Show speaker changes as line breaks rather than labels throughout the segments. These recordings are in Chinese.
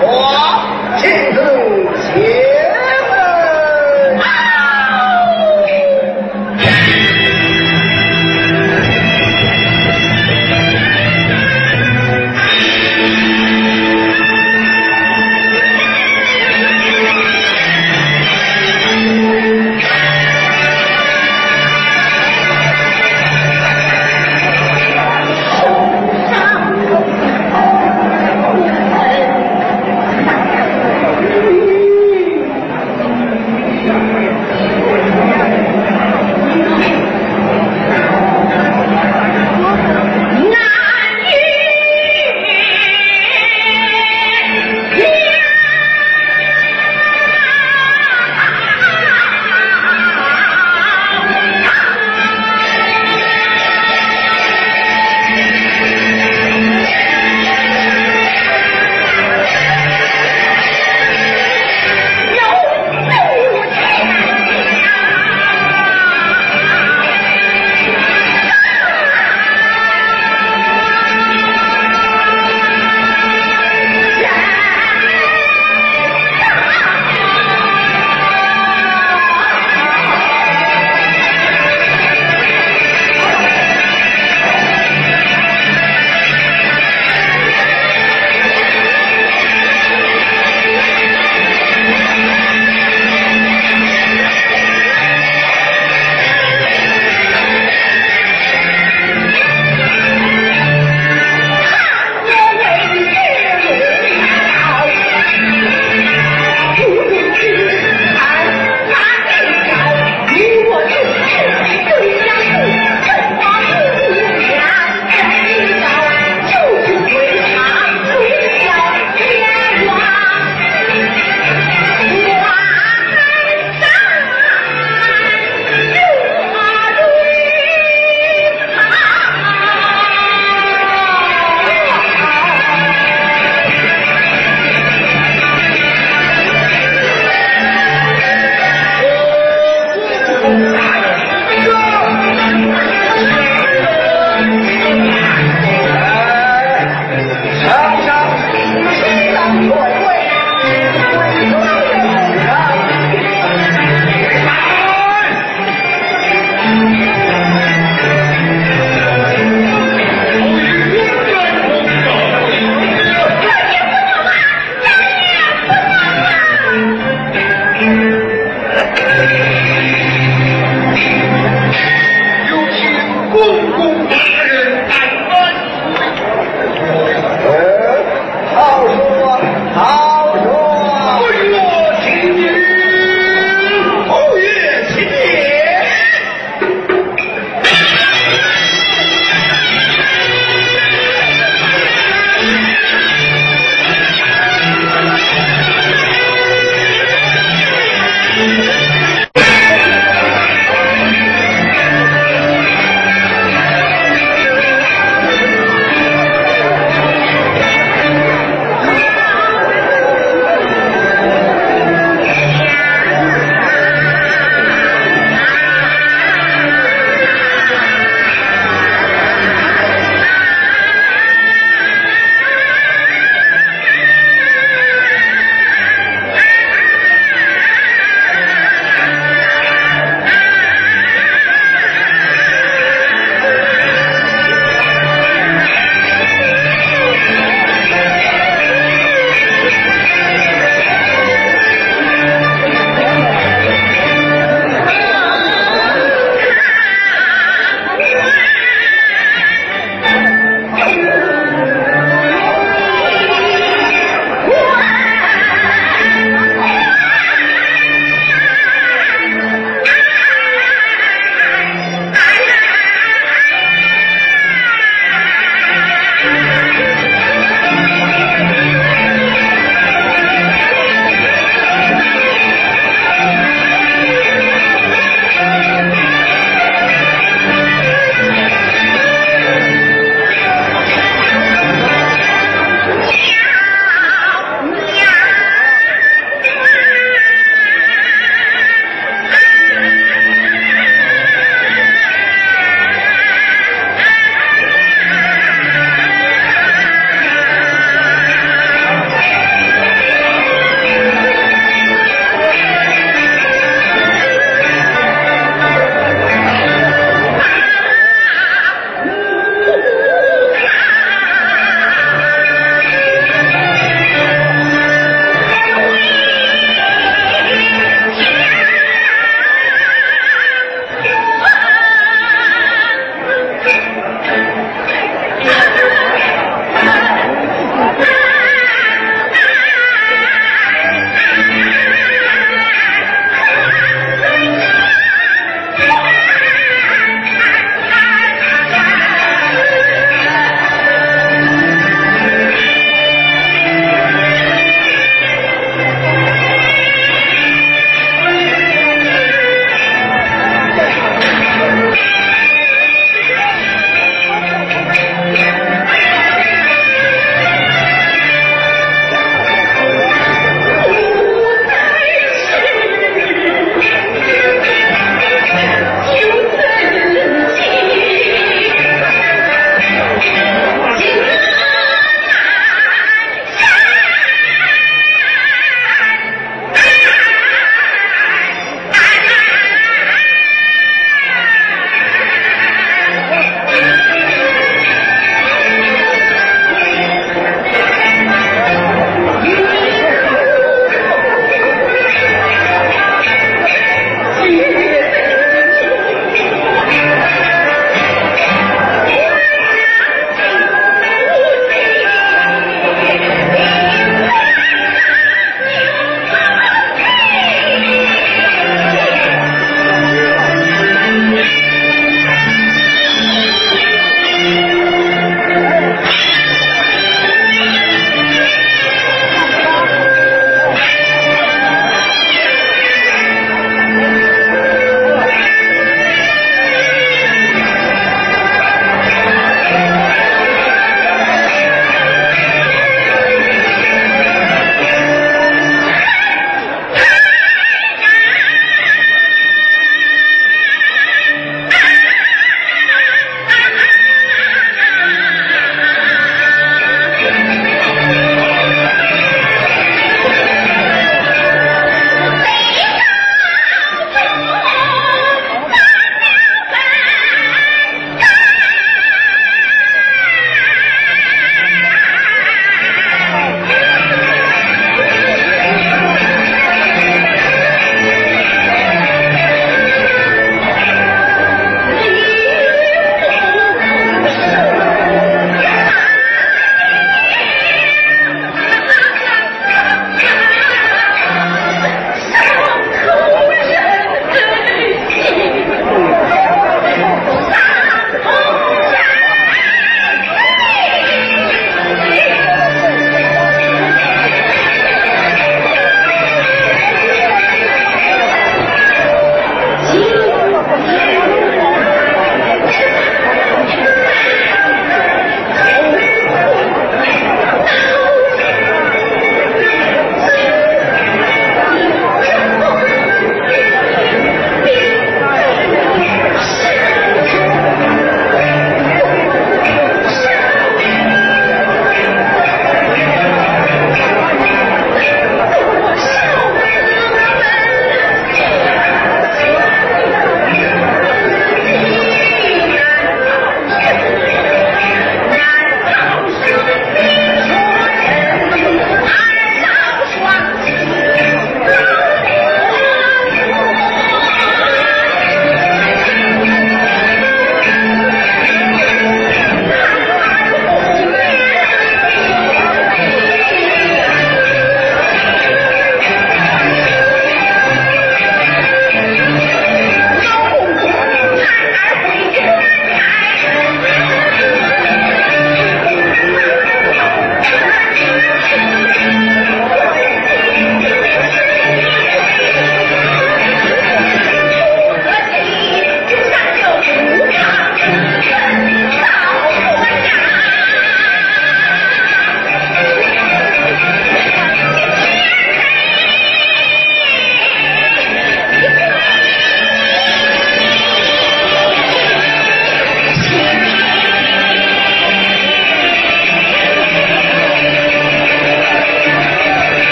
我亲自写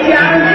家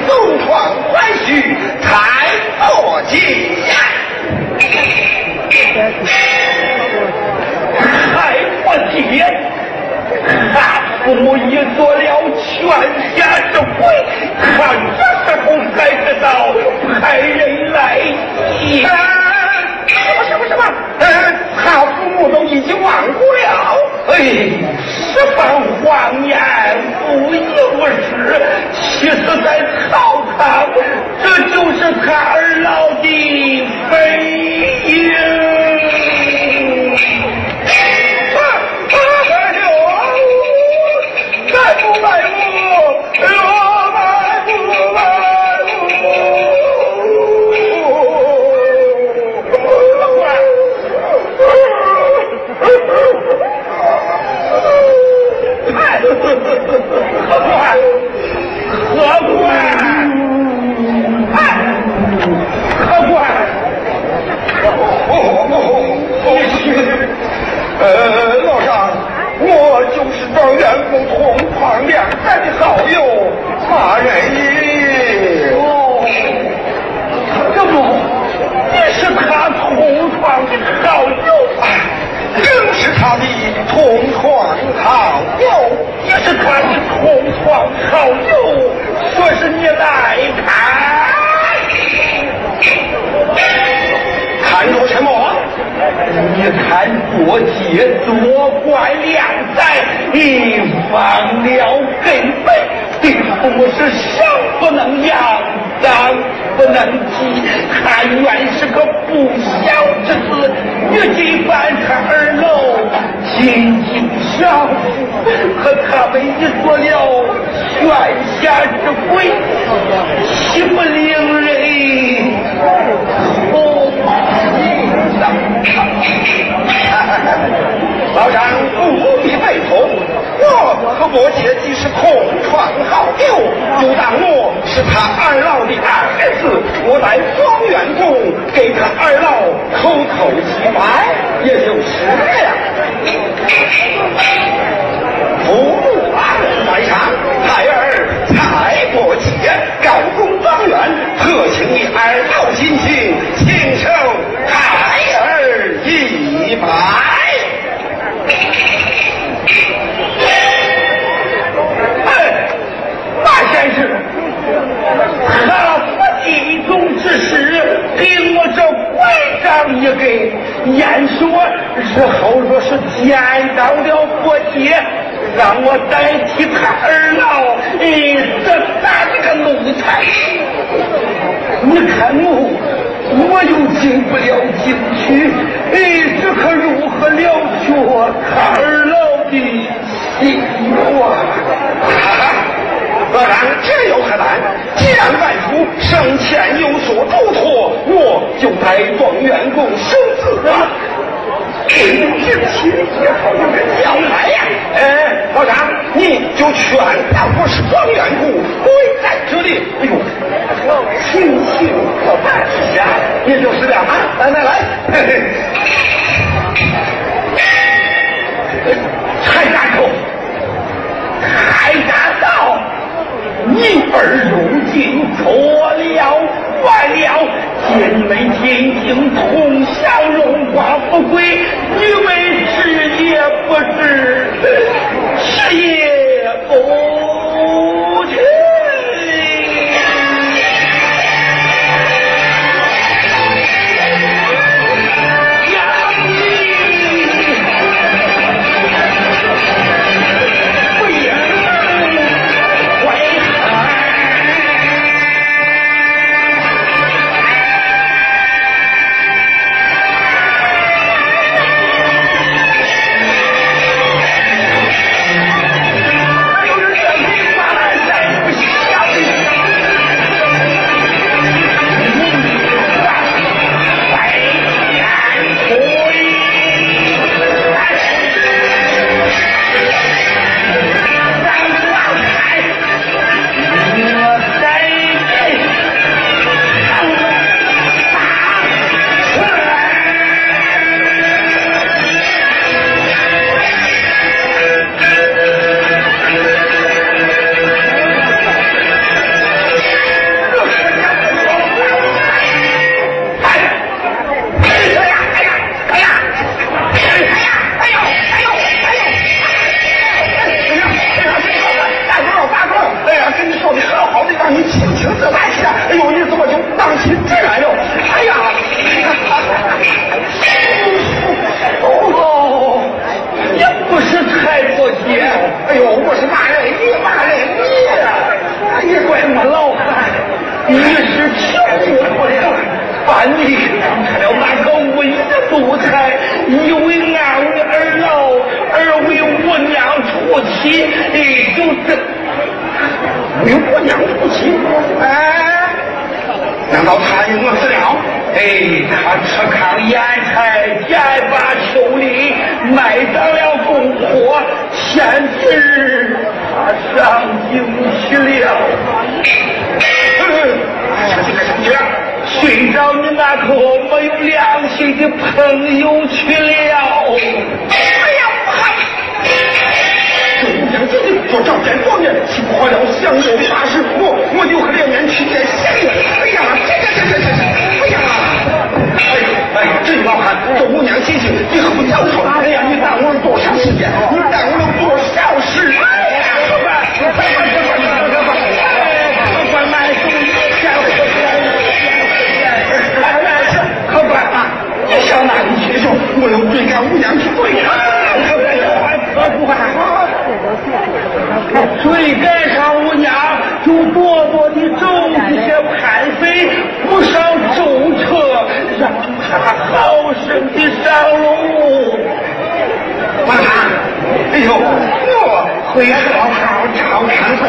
相府的东床怀婿太伯金呀。
太伯金，他父母已做了全家之鬼，看这时候才知道派人来接。
什么什么什么？他父母都已经亡故了。
哎，十分谎言，不由实。其实，在草堂，这就是他二老的背影。不？哎，客官，客官，哎，客官，
呃，老张，我就是状元公同框两代的好友马仁义。
哦，这不，你是他同窗的好友
正是他的同窗好友，
也是他的同窗好友，说是你来看，
看着什么？
你看过节作怪良宰，你忘了根本，对父母是生不能养，长不能及，他原是个不孝之子，你竟犯他二老亲近少妇，和他们一做了泉下之鬼，岂不令人痛心
老丈不必悲痛，我和我姐既是同窗好友，就当我是他二老的儿子，我在庄园中给他二老口头祭拜，也就是了。父母啊，在上，孩儿蔡伯杰高中状元，特请你二老亲亲，请受孩儿一拜。
哎，马先生，他不地中之给我这拐杖一根，言说日后若是见到了伯杰，让我代替他二老，哎，这打这个奴才。你看我，我又进不了京去，哎，这可如何了却他二老的心啊？
老张，这有何难？既然外出生前有所嘱托，我就代状元公生子了。为人之呀！哎，老张，你就劝他我是状元公，归在这里。哎呦，亲戚可办呀，也就是了啊！来来来，嘿嘿，
蔡大头，蔡大道，你儿如今错了，坏了，天门天庭同享荣华富贵，你们知也不知，知也不
的朋友去了。哎
呀，我汉，我姑娘姐姐坐长街对面，经过了向右八十，五我就和
两元去见
相爷。哎呀，这这这这这，哎呀，
哎
哎，这老汉，我姑娘姐姐，你可不早说？哎呀，你耽误了多长时间？你耽误了多少时？哎呀，老板，老
板。我
追赶
五娘去！啊，追赶上五娘，就多多的种一些盘肥，不上种车，让他好生的上路。王，哎呦，我会好好照看，大。